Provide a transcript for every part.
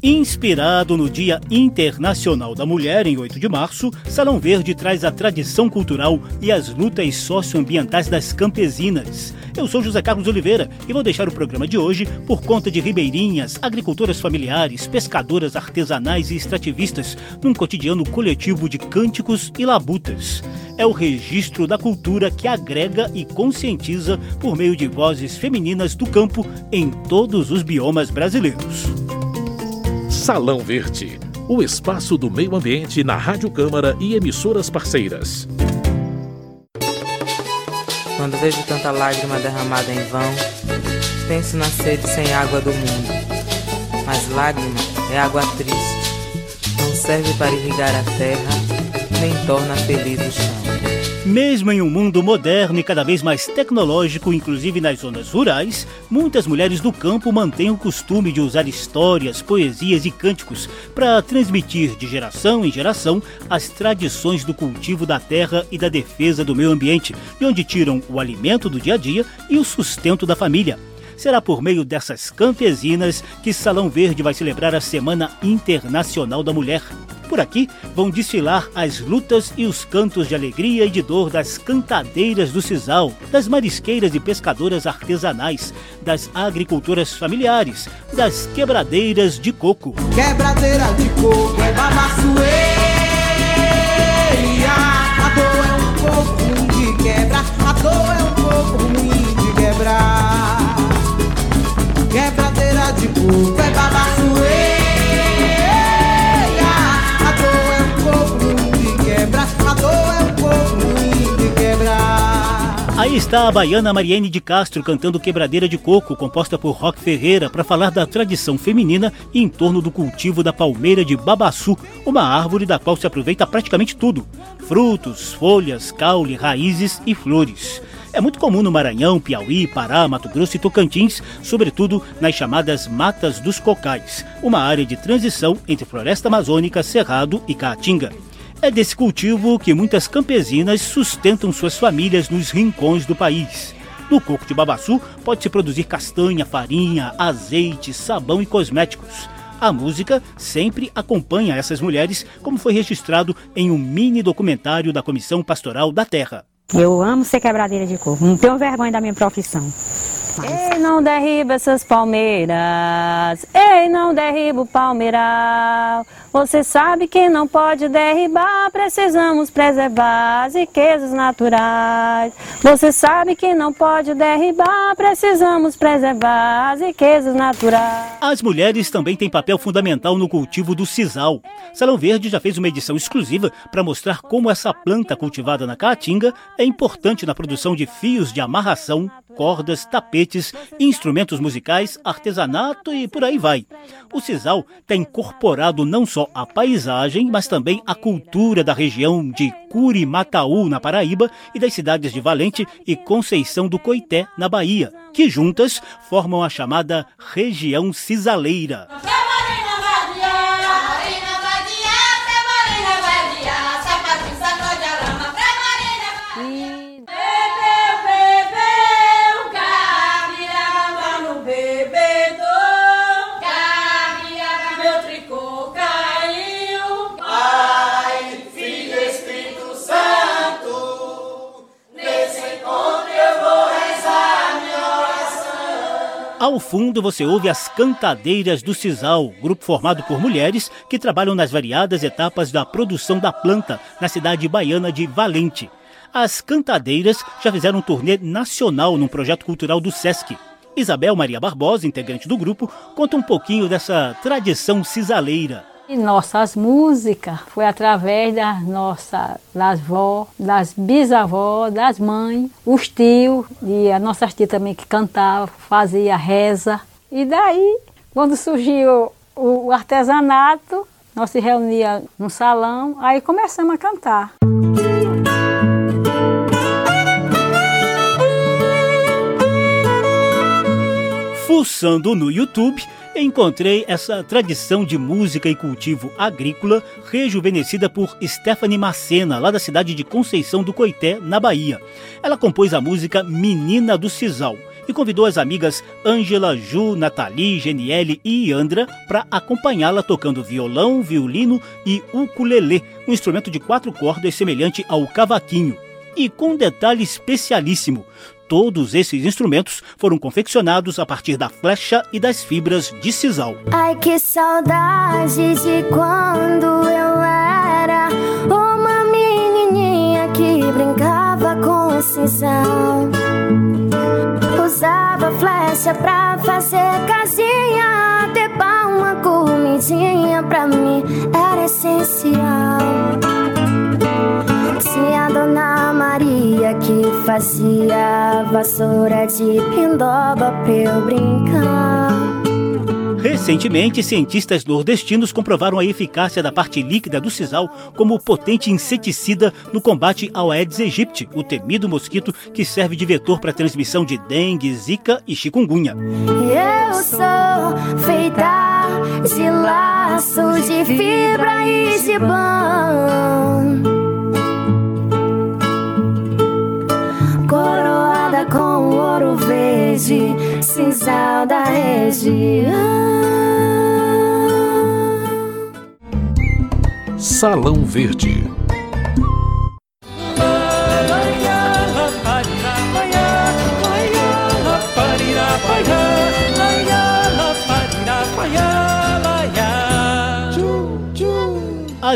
Inspirado no Dia Internacional da Mulher, em 8 de março, Salão Verde traz a tradição cultural e as lutas socioambientais das campesinas. Eu sou José Carlos Oliveira e vou deixar o programa de hoje por conta de ribeirinhas, agricultoras familiares, pescadoras artesanais e extrativistas, num cotidiano coletivo de cânticos e labutas. É o registro da cultura que agrega e conscientiza por meio de vozes femininas do campo em todos os biomas brasileiros. Salão Verde, o espaço do meio ambiente na Rádio Câmara e emissoras parceiras. Quando vejo tanta lágrima derramada em vão, penso na sede sem água do mundo. Mas lágrima é água triste, não serve para irrigar a terra, nem torna feliz o chão. Mesmo em um mundo moderno e cada vez mais tecnológico, inclusive nas zonas rurais, muitas mulheres do campo mantêm o costume de usar histórias, poesias e cânticos para transmitir de geração em geração as tradições do cultivo da terra e da defesa do meio ambiente, de onde tiram o alimento do dia a dia e o sustento da família será por meio dessas campesinas que Salão Verde vai celebrar a Semana Internacional da Mulher. Por aqui vão desfilar as lutas e os cantos de alegria e de dor das cantadeiras do Cisal, das marisqueiras e pescadoras artesanais, das agricultoras familiares, das quebradeiras de coco. Quebradeira de coco é babaçueia, a dor é um pouco de quebra, a dor é um pouco ruim está a baiana Mariene de Castro cantando Quebradeira de Coco, composta por Rock Ferreira, para falar da tradição feminina em torno do cultivo da palmeira de babaçu, uma árvore da qual se aproveita praticamente tudo: frutos, folhas, caule, raízes e flores. É muito comum no Maranhão, Piauí, Pará, Mato Grosso e Tocantins, sobretudo nas chamadas Matas dos Cocais, uma área de transição entre floresta amazônica, cerrado e caatinga. É desse cultivo que muitas campesinas sustentam suas famílias nos rincões do país. No coco de babaçu pode-se produzir castanha, farinha, azeite, sabão e cosméticos. A música sempre acompanha essas mulheres, como foi registrado em um mini documentário da Comissão Pastoral da Terra. Eu amo ser quebradeira de coco, não tenho vergonha da minha profissão. Ei, não derriba essas palmeiras. Ei, não derriba o palmeiral. Você sabe que não pode derribar. Precisamos preservar as riquezas naturais. Você sabe que não pode derribar. Precisamos preservar as riquezas naturais. As mulheres também têm papel fundamental no cultivo do sisal. Salão Verde já fez uma edição exclusiva para mostrar como essa planta cultivada na Caatinga é importante na produção de fios de amarração, cordas, tapetes, instrumentos musicais, artesanato e por aí vai. O sisal está incorporado não só à paisagem, mas também à cultura da região de Curimataú, na Paraíba, e das cidades de Valente e Conceição do Coité, na Bahia, que juntas formam a chamada região cisaleira. Ao fundo você ouve as Cantadeiras do Cisal, grupo formado por mulheres que trabalham nas variadas etapas da produção da planta na cidade baiana de Valente. As Cantadeiras já fizeram um turnê nacional num projeto cultural do SESC. Isabel Maria Barbosa, integrante do grupo, conta um pouquinho dessa tradição cisaleira. E nossas músicas foi através das nossas das vó, das bisavós, das mães, os tios e a nossa tia também que cantava, fazia reza. E daí, quando surgiu o artesanato, nós se reunia no salão, aí começamos a cantar. Fuçando no YouTube, encontrei essa tradição de música e cultivo agrícola rejuvenescida por Stephanie Macena, lá da cidade de Conceição do Coité, na Bahia. Ela compôs a música Menina do Cisal e convidou as amigas Ângela, Ju, Nathalie, Geniele e Andra para acompanhá-la tocando violão, violino e ukulele, um instrumento de quatro cordas semelhante ao cavaquinho. E com um detalhe especialíssimo: todos esses instrumentos foram confeccionados a partir da flecha e das fibras de sisal. Ai, que saudade de quando eu era uma menininha que brincava com sisal. Usava flecha pra fazer casinha, ter uma comidinha pra mim era essencial. Que fazia vassoura de pindoba pra eu brincar. Recentemente, cientistas nordestinos comprovaram a eficácia da parte líquida do sisal como potente inseticida no combate ao Aedes aegypti, o temido mosquito que serve de vetor para a transmissão de dengue, zika e chikungunya. Eu sou feita de laço de fibra e de pão. Verde, cinzal da região. Salão Verde.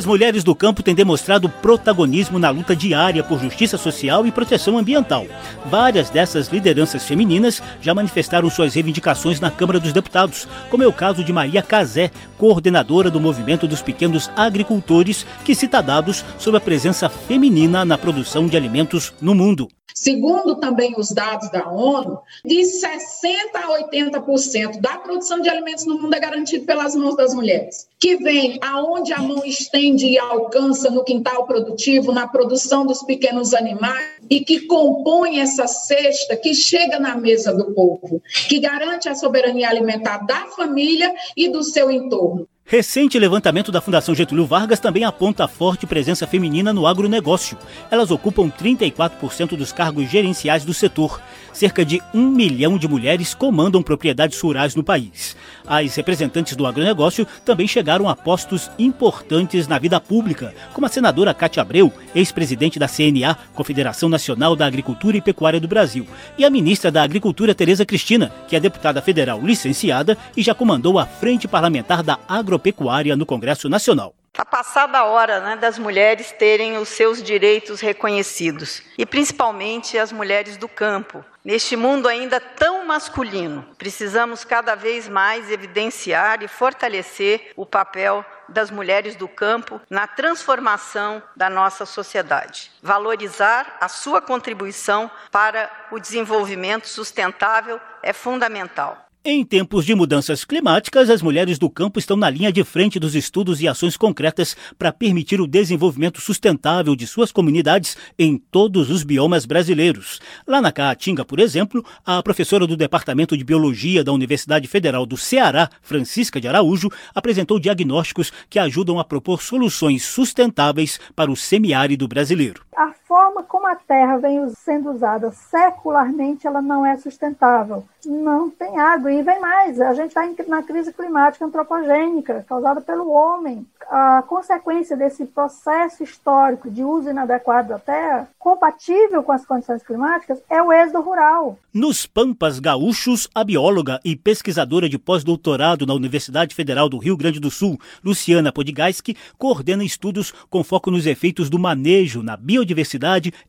As mulheres do campo têm demonstrado protagonismo na luta diária por justiça social e proteção ambiental. Várias dessas lideranças femininas já manifestaram suas reivindicações na Câmara dos Deputados, como é o caso de Maria Cazé, coordenadora do Movimento dos Pequenos Agricultores, que cita dados sobre a presença feminina na produção de alimentos no mundo. Segundo também os dados da ONU, de 60 a 80% da produção de alimentos no mundo é garantido pelas mãos das mulheres, que vem aonde a mão estende e alcança no quintal produtivo, na produção dos pequenos animais e que compõe essa cesta que chega na mesa do povo, que garante a soberania alimentar da família e do seu entorno. Recente levantamento da Fundação Getúlio Vargas também aponta a forte presença feminina no agronegócio. Elas ocupam 34% dos cargos gerenciais do setor. Cerca de um milhão de mulheres comandam propriedades rurais no país. As representantes do agronegócio também chegaram a postos importantes na vida pública, como a senadora Cátia Abreu, ex-presidente da CNA, Confederação Nacional da Agricultura e Pecuária do Brasil, e a ministra da Agricultura, Tereza Cristina, que é deputada federal licenciada e já comandou a Frente Parlamentar da Agropecuária no Congresso Nacional. Está passada a hora né, das mulheres terem os seus direitos reconhecidos, e principalmente as mulheres do campo. Neste mundo ainda tão masculino, precisamos cada vez mais evidenciar e fortalecer o papel das mulheres do campo na transformação da nossa sociedade. Valorizar a sua contribuição para o desenvolvimento sustentável é fundamental. Em tempos de mudanças climáticas, as mulheres do campo estão na linha de frente dos estudos e ações concretas para permitir o desenvolvimento sustentável de suas comunidades em todos os biomas brasileiros. Lá na Caatinga, por exemplo, a professora do Departamento de Biologia da Universidade Federal do Ceará, Francisca de Araújo, apresentou diagnósticos que ajudam a propor soluções sustentáveis para o semiárido brasileiro. A forma como a terra vem sendo usada secularmente, ela não é sustentável. Não tem água. E vem mais, a gente está na crise climática antropogênica, causada pelo homem. A consequência desse processo histórico de uso inadequado da terra, compatível com as condições climáticas, é o êxodo rural. Nos Pampas Gaúchos, a bióloga e pesquisadora de pós-doutorado na Universidade Federal do Rio Grande do Sul, Luciana Podgajski, coordena estudos com foco nos efeitos do manejo na biodiversidade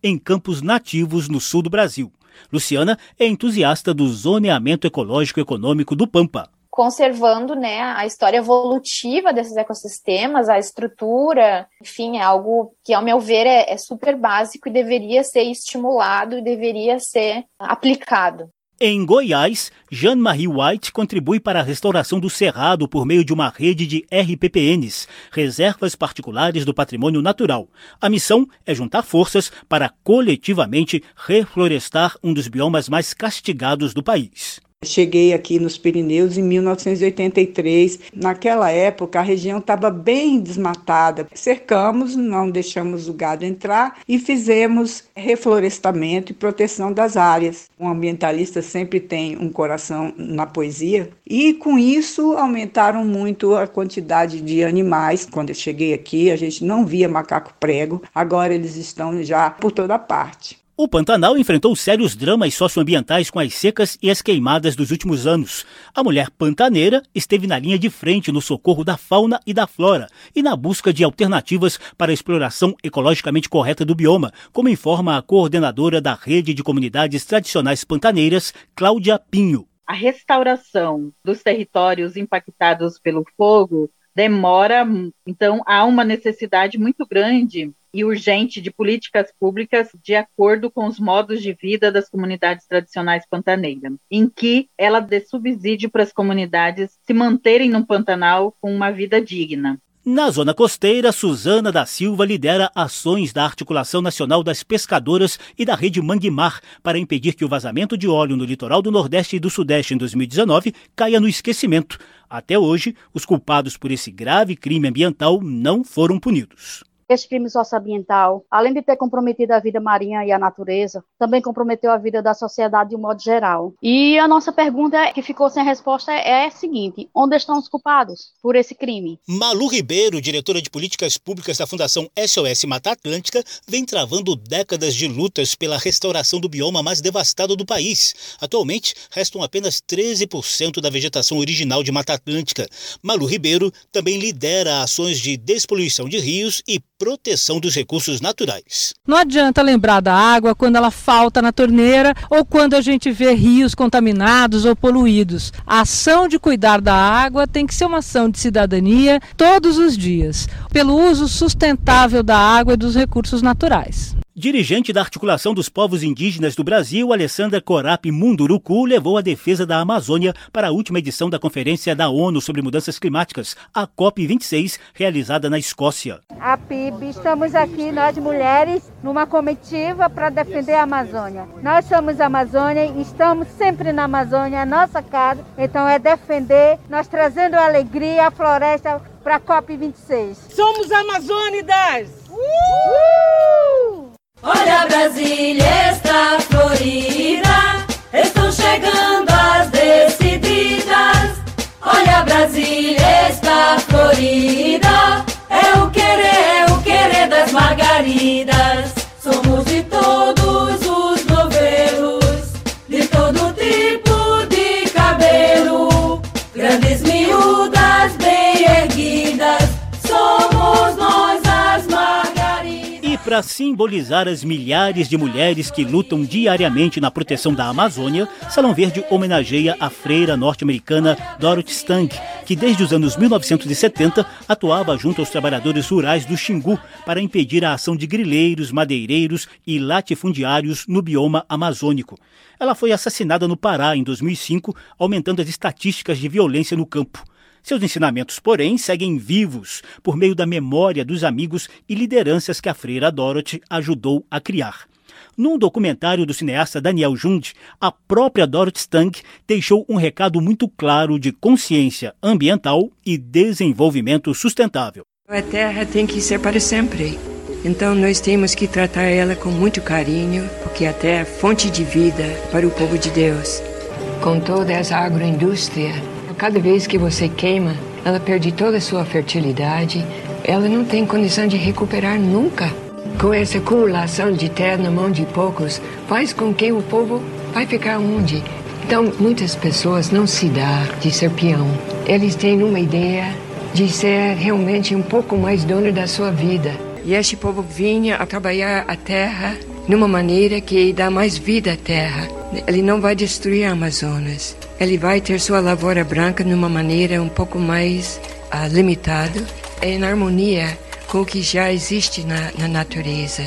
em campos nativos no sul do Brasil. Luciana é entusiasta do zoneamento ecológico econômico do Pampa conservando né, a história evolutiva desses ecossistemas, a estrutura, enfim, é algo que, ao meu ver, é, é super básico e deveria ser estimulado e deveria ser aplicado. Em Goiás, Jean-Marie White contribui para a restauração do Cerrado por meio de uma rede de RPPNs, Reservas Particulares do Patrimônio Natural. A missão é juntar forças para coletivamente reflorestar um dos biomas mais castigados do país. Cheguei aqui nos Pirineus em 1983. Naquela época, a região estava bem desmatada. Cercamos, não deixamos o gado entrar e fizemos reflorestamento e proteção das áreas. Um ambientalista sempre tem um coração na poesia. E com isso aumentaram muito a quantidade de animais. Quando eu cheguei aqui, a gente não via macaco prego. Agora eles estão já por toda parte. O Pantanal enfrentou sérios dramas socioambientais com as secas e as queimadas dos últimos anos. A mulher pantaneira esteve na linha de frente no socorro da fauna e da flora e na busca de alternativas para a exploração ecologicamente correta do bioma, como informa a coordenadora da Rede de Comunidades Tradicionais Pantaneiras, Cláudia Pinho. A restauração dos territórios impactados pelo fogo demora, então há uma necessidade muito grande e urgente de políticas públicas de acordo com os modos de vida das comunidades tradicionais pantaneiras, em que ela dê subsídio para as comunidades se manterem no Pantanal com uma vida digna. Na zona costeira, Suzana da Silva lidera ações da Articulação Nacional das Pescadoras e da Rede Manguimar para impedir que o vazamento de óleo no litoral do Nordeste e do Sudeste em 2019 caia no esquecimento. Até hoje, os culpados por esse grave crime ambiental não foram punidos. Esse crime socioambiental, além de ter comprometido a vida marinha e a natureza, também comprometeu a vida da sociedade de um modo geral. E a nossa pergunta que ficou sem resposta é a seguinte: onde estão os culpados por esse crime? Malu Ribeiro, diretora de políticas públicas da Fundação SOS Mata Atlântica, vem travando décadas de lutas pela restauração do bioma mais devastado do país. Atualmente, restam apenas 13% da vegetação original de Mata Atlântica. Malu Ribeiro também lidera ações de despoluição de rios e proteção dos recursos naturais. Não adianta lembrar da água quando ela falta na torneira ou quando a gente vê rios contaminados ou poluídos. A ação de cuidar da água tem que ser uma ação de cidadania todos os dias, pelo uso sustentável da água e dos recursos naturais. Dirigente da Articulação dos Povos Indígenas do Brasil, Alessandra Corap Munduruku levou a defesa da Amazônia para a última edição da Conferência da ONU sobre Mudanças Climáticas, a COP26, realizada na Escócia. A PIB, estamos aqui, nós mulheres, numa comitiva para defender a Amazônia. Nós somos a Amazônia e estamos sempre na Amazônia, a nossa casa, então é defender, nós trazendo a alegria, a floresta para a COP26. Somos Amazônidas! Uh! Olha Brasília está florida, estão chegando as decididas. Olha Brasília está florida, é o querer, é o querer das margaridas. Para simbolizar as milhares de mulheres que lutam diariamente na proteção da Amazônia, Salão Verde homenageia a freira norte-americana Dorothy Stang, que desde os anos 1970 atuava junto aos trabalhadores rurais do Xingu para impedir a ação de grileiros, madeireiros e latifundiários no bioma amazônico. Ela foi assassinada no Pará em 2005, aumentando as estatísticas de violência no campo. Seus ensinamentos, porém, seguem vivos por meio da memória dos amigos e lideranças que a freira Dorothy ajudou a criar. Num documentário do cineasta Daniel Jund, a própria Dorothy Stang deixou um recado muito claro de consciência ambiental e desenvolvimento sustentável. A terra tem que ser para sempre. Então nós temos que tratar ela com muito carinho, porque a terra é fonte de vida para o povo de Deus. Com toda essa agroindústria, Cada vez que você queima, ela perde toda a sua fertilidade, ela não tem condição de recuperar nunca. Com essa acumulação de terra na mão de poucos, faz com que o povo vai ficar onde? Então, muitas pessoas não se dá de ser peão. Eles têm uma ideia de ser realmente um pouco mais dono da sua vida. E este povo vinha a trabalhar a terra numa maneira que dá mais vida à terra. Ele não vai destruir a Amazonas ele vai ter sua lavoura branca de uma maneira um pouco mais uh, limitada, em harmonia com o que já existe na, na natureza.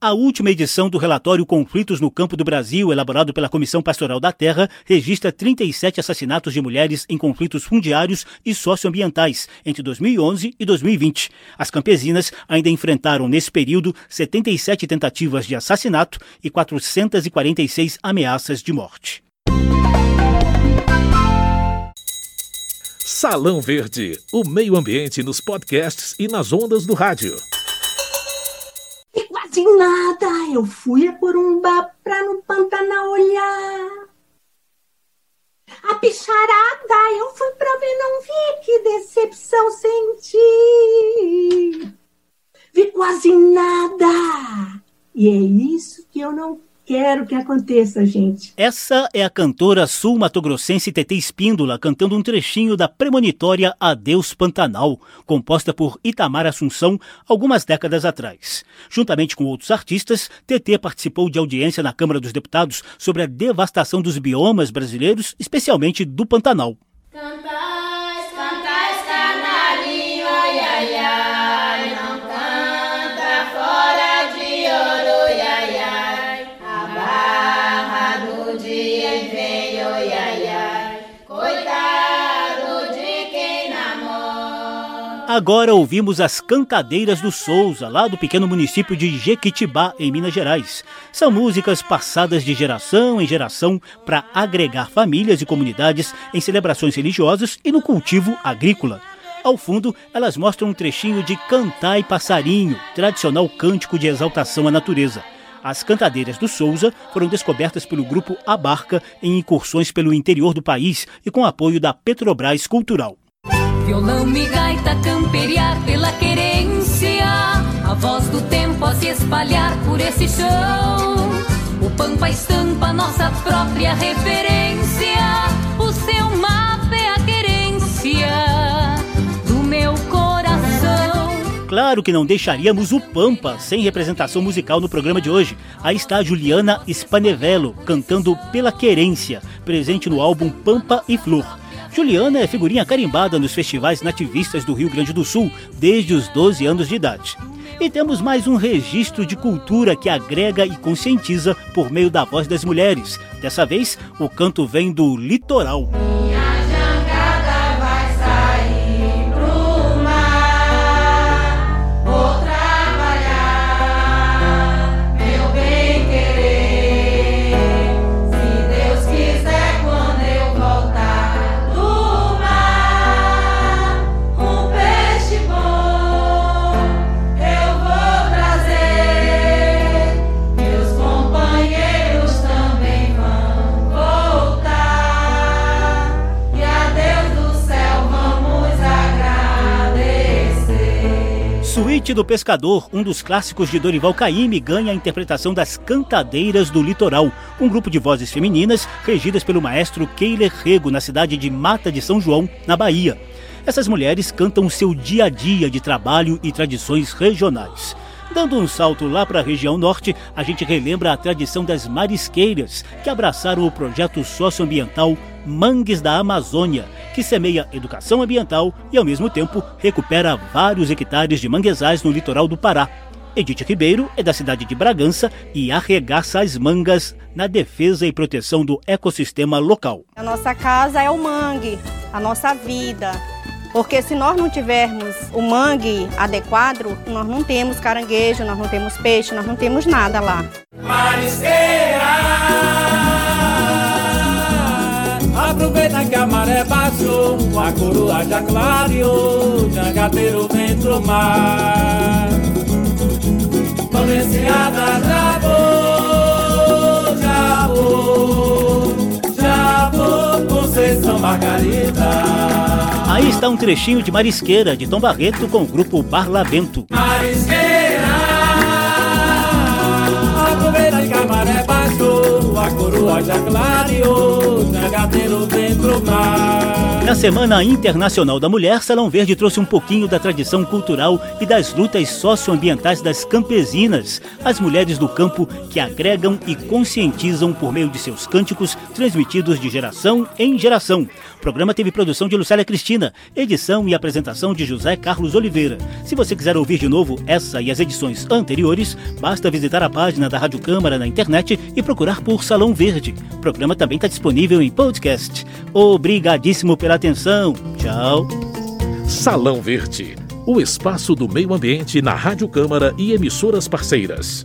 A última edição do relatório Conflitos no Campo do Brasil, elaborado pela Comissão Pastoral da Terra, registra 37 assassinatos de mulheres em conflitos fundiários e socioambientais entre 2011 e 2020. As campesinas ainda enfrentaram nesse período 77 tentativas de assassinato e 446 ameaças de morte. Salão Verde, o meio ambiente nos podcasts e nas ondas do rádio. E quase nada, eu fui a Corumbá pra no Pantanal olhar. A bicharada, eu fui pra ver, não vi, que decepção senti. Vi quase nada. E é isso que eu não quero que aconteça, gente. Essa é a cantora sul-matogrossense TT Espíndola cantando um trechinho da premonitória Adeus Pantanal, composta por Itamar Assunção algumas décadas atrás. Juntamente com outros artistas, TT participou de audiência na Câmara dos Deputados sobre a devastação dos biomas brasileiros, especialmente do Pantanal. Cantais, Agora ouvimos as Cantadeiras do Souza, lá do pequeno município de Jequitibá, em Minas Gerais. São músicas passadas de geração em geração para agregar famílias e comunidades em celebrações religiosas e no cultivo agrícola. Ao fundo, elas mostram um trechinho de Cantai Passarinho, tradicional cântico de exaltação à natureza. As cantadeiras do Souza foram descobertas pelo grupo Abarca em incursões pelo interior do país e com apoio da Petrobras Cultural. Violão e gaita camperiar pela querência, a voz do tempo a se espalhar por esse chão. O Pampa estampa nossa própria referência, o seu mapa é a querência do meu coração. Claro que não deixaríamos o Pampa sem representação musical no programa de hoje. Aí está a Juliana Spanevello cantando Pela Querência, presente no álbum Pampa e Flor. Juliana é figurinha carimbada nos festivais nativistas do Rio Grande do Sul desde os 12 anos de idade. E temos mais um registro de cultura que agrega e conscientiza por meio da voz das mulheres. Dessa vez, o canto vem do litoral. Suíte do Pescador, um dos clássicos de Dorival Caymmi, ganha a interpretação das Cantadeiras do Litoral, um grupo de vozes femininas regidas pelo maestro Keiler Rego, na cidade de Mata de São João, na Bahia. Essas mulheres cantam o seu dia a dia de trabalho e tradições regionais. Dando um salto lá para a região norte, a gente relembra a tradição das marisqueiras, que abraçaram o projeto socioambiental Mangues da Amazônia, que semeia educação ambiental e, ao mesmo tempo, recupera vários hectares de manguezais no litoral do Pará. Edith Ribeiro é da cidade de Bragança e arregaça as mangas na defesa e proteção do ecossistema local. A nossa casa é o mangue, a nossa vida. Porque se nós não tivermos o mangue adequado, nós não temos caranguejo, nós não temos peixe, nós não temos nada lá. Aproveita que a maré baixou, a coroa já clareou, jangadeiro vem pro mar. Balanceada já vou, já vou, Conceição Margarida. Aí está um trechinho de Marisqueira, de Tom Barreto, com o grupo Barlavento. Marisqueira, a coroa já clareou, vem pro mar. Na Semana Internacional da Mulher, Salão Verde trouxe um pouquinho da tradição cultural e das lutas socioambientais das campesinas, as mulheres do campo que agregam e conscientizam por meio de seus cânticos transmitidos de geração em geração. O programa teve produção de Lucélia Cristina, edição e apresentação de José Carlos Oliveira. Se você quiser ouvir de novo essa e as edições anteriores, basta visitar a página da Rádio Câmara na internet e procurar por Salão Verde. O programa também está disponível em podcast. Obrigadíssimo pela atenção. Tchau. Salão Verde, o espaço do meio ambiente na Rádio Câmara e emissoras parceiras.